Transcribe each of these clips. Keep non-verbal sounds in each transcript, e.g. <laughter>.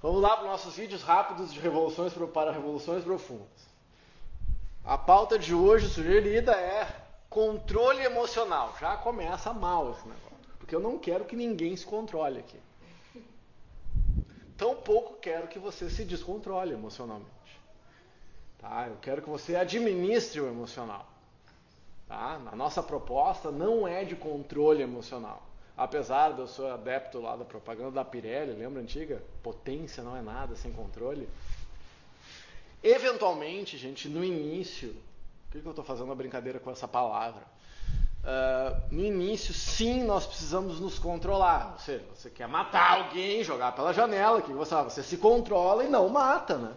Vamos lá para os nossos vídeos rápidos de revoluções para revoluções profundas. A pauta de hoje sugerida é controle emocional. Já começa mal esse negócio, porque eu não quero que ninguém se controle aqui. Tão pouco quero que você se descontrole emocionalmente. Tá? Eu quero que você administre o emocional. Tá? A nossa proposta não é de controle emocional. Apesar de eu ser adepto lá da propaganda da Pirelli, lembra antiga? Potência não é nada sem controle. Eventualmente, gente, no início, por que, que eu estou fazendo uma brincadeira com essa palavra? Uh, no início, sim, nós precisamos nos controlar. Ou seja, você quer matar alguém, jogar pela janela, que você, você se controla e não mata, né?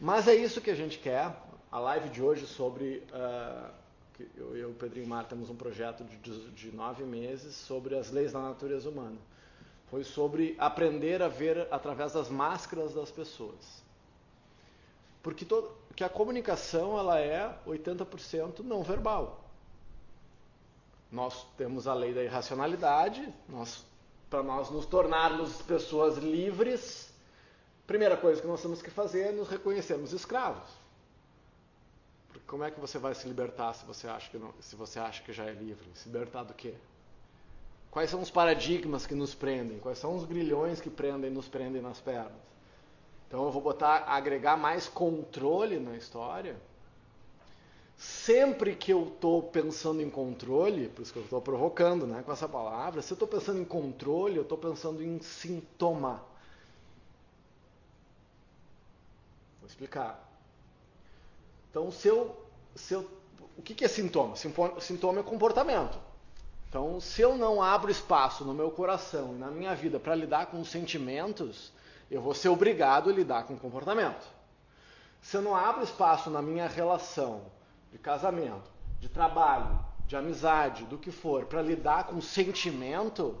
Mas é isso que a gente quer. A live de hoje sobre uh, eu e o Pedrinho Mar temos um projeto de, de nove meses sobre as leis da natureza humana. Foi sobre aprender a ver através das máscaras das pessoas. Porque todo, que a comunicação ela é 80% não verbal. Nós temos a lei da irracionalidade, nós, para nós nos tornarmos pessoas livres, primeira coisa que nós temos que fazer é nos reconhecermos escravos. Como é que você vai se libertar se você acha que, não, se você acha que já é livre? Se libertar do quê? Quais são os paradigmas que nos prendem? Quais são os grilhões que prendem, nos prendem nas pernas? Então eu vou botar, agregar mais controle na história. Sempre que eu estou pensando em controle, por isso que eu estou provocando né, com essa palavra, se eu estou pensando em controle, eu estou pensando em sintoma. Vou explicar. Então, se eu, se eu, o que, que é sintoma? Sintoma é comportamento. Então, se eu não abro espaço no meu coração e na minha vida para lidar com os sentimentos, eu vou ser obrigado a lidar com o comportamento. Se eu não abro espaço na minha relação de casamento, de trabalho, de amizade, do que for, para lidar com o sentimento,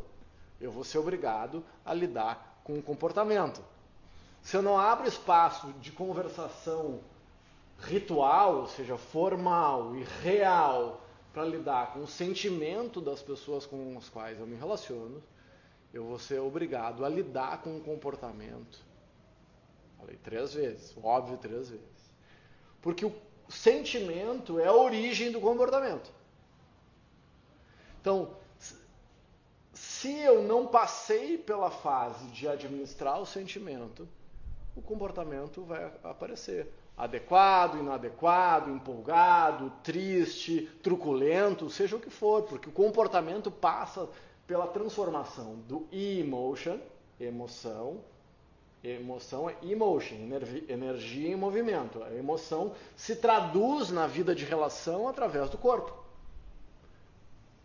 eu vou ser obrigado a lidar com o comportamento. Se eu não abro espaço de conversação ritual, ou seja, formal e real, para lidar com o sentimento das pessoas com as quais eu me relaciono, eu vou ser obrigado a lidar com o comportamento. Falei três vezes, óbvio três vezes. Porque o sentimento é a origem do comportamento. Então, se eu não passei pela fase de administrar o sentimento, o comportamento vai aparecer adequado, inadequado, empolgado, triste, truculento, seja o que for, porque o comportamento passa pela transformação do emotion, emoção, emoção é emotion, energia em movimento. A emoção se traduz na vida de relação através do corpo.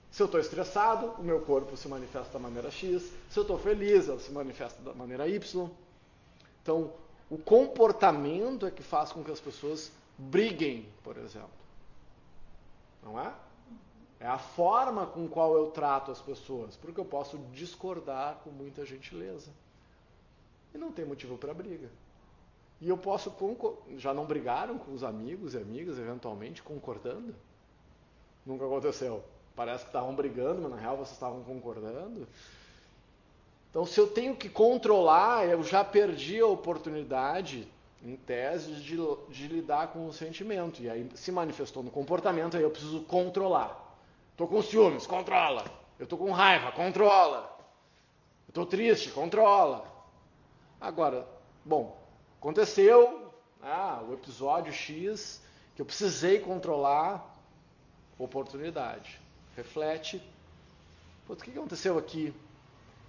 Se eu estou estressado, o meu corpo se manifesta da maneira X. Se eu estou feliz, ela se manifesta da maneira Y. Então, o comportamento é que faz com que as pessoas briguem, por exemplo. Não é? É a forma com qual eu trato as pessoas, porque eu posso discordar com muita gentileza. E não tem motivo para briga. E eu posso já não brigaram com os amigos e amigas eventualmente concordando? Nunca aconteceu. Parece que estavam brigando, mas na real vocês estavam concordando. Então, se eu tenho que controlar, eu já perdi a oportunidade, em tese, de, de lidar com o sentimento. E aí se manifestou no comportamento, aí eu preciso controlar. Estou com ciúmes, controla. Eu estou com raiva, controla. Estou triste, controla. Agora, bom, aconteceu ah, o episódio X que eu precisei controlar oportunidade. Reflete. Pô, o que aconteceu aqui?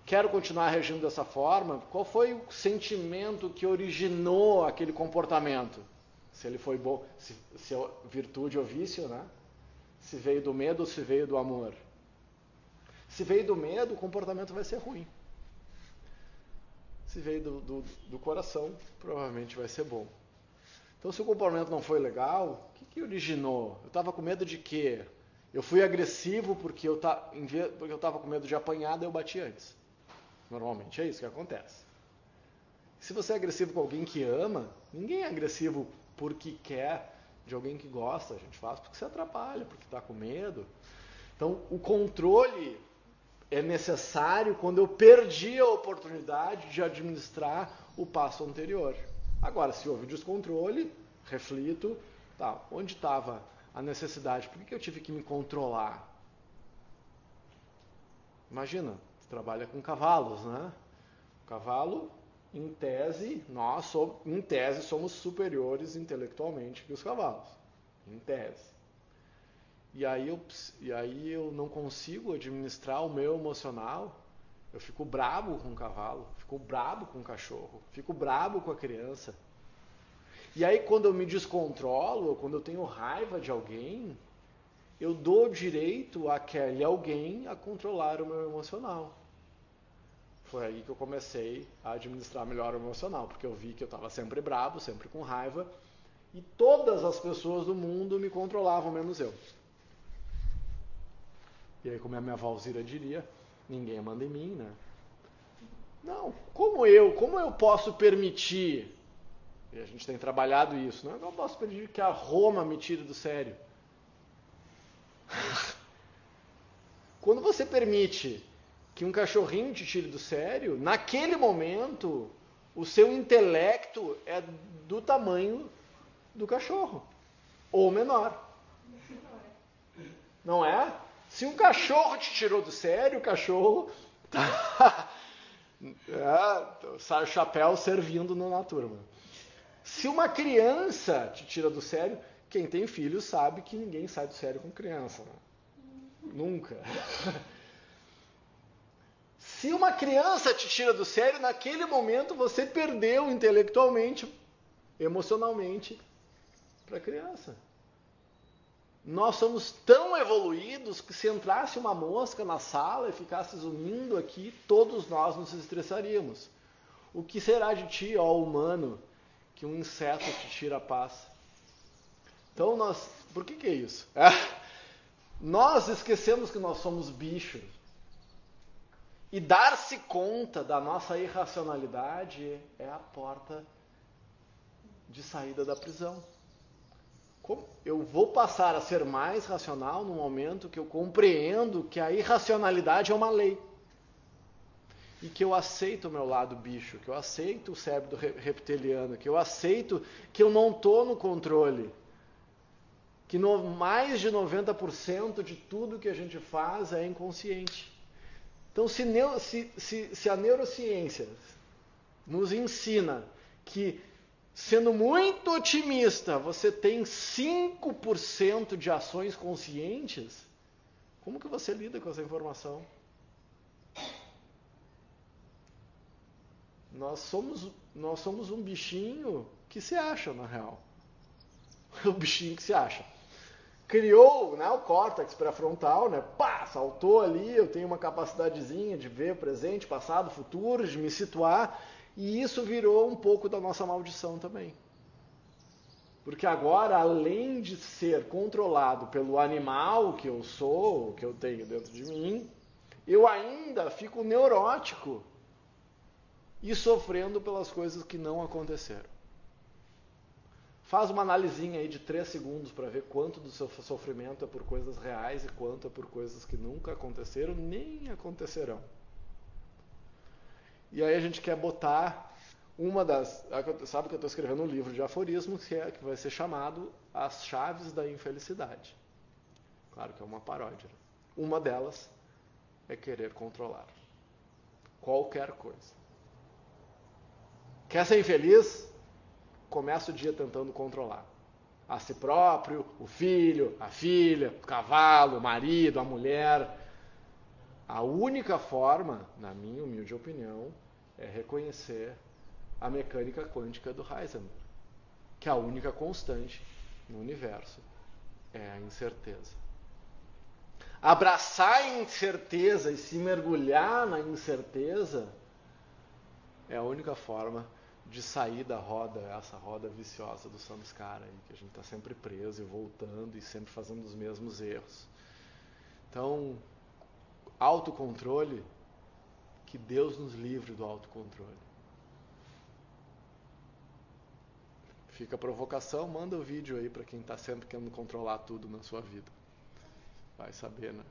Quero continuar reagindo dessa forma, qual foi o sentimento que originou aquele comportamento? Se ele foi bom, se, se é virtude ou vício, né? Se veio do medo ou se veio do amor. Se veio do medo, o comportamento vai ser ruim. Se veio do, do, do coração, provavelmente vai ser bom. Então, se o comportamento não foi legal, o que, que originou? Eu estava com medo de quê? Eu fui agressivo porque eu estava com medo de apanhar, eu bati antes. Normalmente é isso que acontece. Se você é agressivo com alguém que ama, ninguém é agressivo porque quer de alguém que gosta. A gente faz porque se atrapalha, porque está com medo. Então, o controle é necessário quando eu perdi a oportunidade de administrar o passo anterior. Agora, se houve descontrole, reflito, tá, onde estava a necessidade? Por que eu tive que me controlar? Imagina, trabalha com cavalos, né? O cavalo, em tese, nós, em tese, somos superiores intelectualmente que os cavalos. Em tese. E aí eu, e aí eu não consigo administrar o meu emocional. Eu fico brabo com o cavalo, fico brabo com o cachorro, fico brabo com a criança. E aí quando eu me descontrolo, quando eu tenho raiva de alguém, eu dou direito àquele alguém a controlar o meu emocional. Foi aí que eu comecei a administrar melhor o emocional, porque eu vi que eu estava sempre brabo, sempre com raiva, e todas as pessoas do mundo me controlavam, menos eu. E aí, como a minha Valzira diria, ninguém manda em mim, né? Não, como eu, como eu posso permitir, e a gente tem trabalhado isso, não, eu posso permitir que a Roma me tire do sério. <laughs> Quando você permite que um cachorrinho te tire do sério, naquele momento o seu intelecto é do tamanho do cachorro, ou menor. Não é? Se um cachorro te tirou do sério, o cachorro tá. <laughs> é, sai o chapéu servindo na turma. Se uma criança te tira do sério, quem tem filho sabe que ninguém sai do sério com criança. Né? Nunca. <laughs> Se uma criança te tira do sério, naquele momento você perdeu intelectualmente, emocionalmente para a criança. Nós somos tão evoluídos que se entrasse uma mosca na sala e ficasse zunindo aqui, todos nós nos estressaríamos. O que será de ti, ó humano, que um inseto te tira a paz? Então nós, por que que é isso? É, <laughs> nós esquecemos que nós somos bichos. E dar-se conta da nossa irracionalidade é a porta de saída da prisão. Como eu vou passar a ser mais racional no momento que eu compreendo que a irracionalidade é uma lei. E que eu aceito o meu lado bicho, que eu aceito o cérebro reptiliano, que eu aceito que eu não estou no controle. Que no, mais de 90% de tudo que a gente faz é inconsciente. Então, se, se, se, se a neurociência nos ensina que Sendo muito otimista, você tem 5% de ações conscientes. Como que você lida com essa informação? Nós somos, nós somos um bichinho que se acha, na real. <laughs> O bichinho que se acha. Criou né, o córtex pré-frontal, né, pá, saltou ali, eu tenho uma capacidadezinha de ver presente, passado, futuro, de me situar. E isso virou um pouco da nossa maldição também. Porque agora, além de ser controlado pelo animal que eu sou, que eu tenho dentro de mim, eu ainda fico neurótico e sofrendo pelas coisas que não aconteceram. Faz uma analisinha aí de três segundos para ver quanto do seu sofrimento é por coisas reais e quanto é por coisas que nunca aconteceram nem acontecerão. E aí a gente quer botar uma das. Sabe que eu estou escrevendo um livro de aforismos que, é, que vai ser chamado As Chaves da Infelicidade. Claro que é uma paródia. Uma delas é querer controlar qualquer coisa. Quer ser infeliz? Começa o dia tentando controlar a si próprio, o filho, a filha, o cavalo, o marido, a mulher. A única forma, na minha humilde opinião, é reconhecer a mecânica quântica do Heisenberg, que a única constante no universo é a incerteza. Abraçar a incerteza e se mergulhar na incerteza é a única forma de sair da roda, essa roda viciosa do samskara aí, que a gente está sempre preso e voltando e sempre fazendo os mesmos erros. Então, autocontrole que Deus nos livre do autocontrole. Fica a provocação, manda o vídeo aí para quem está sempre querendo controlar tudo na sua vida. Vai saber, né?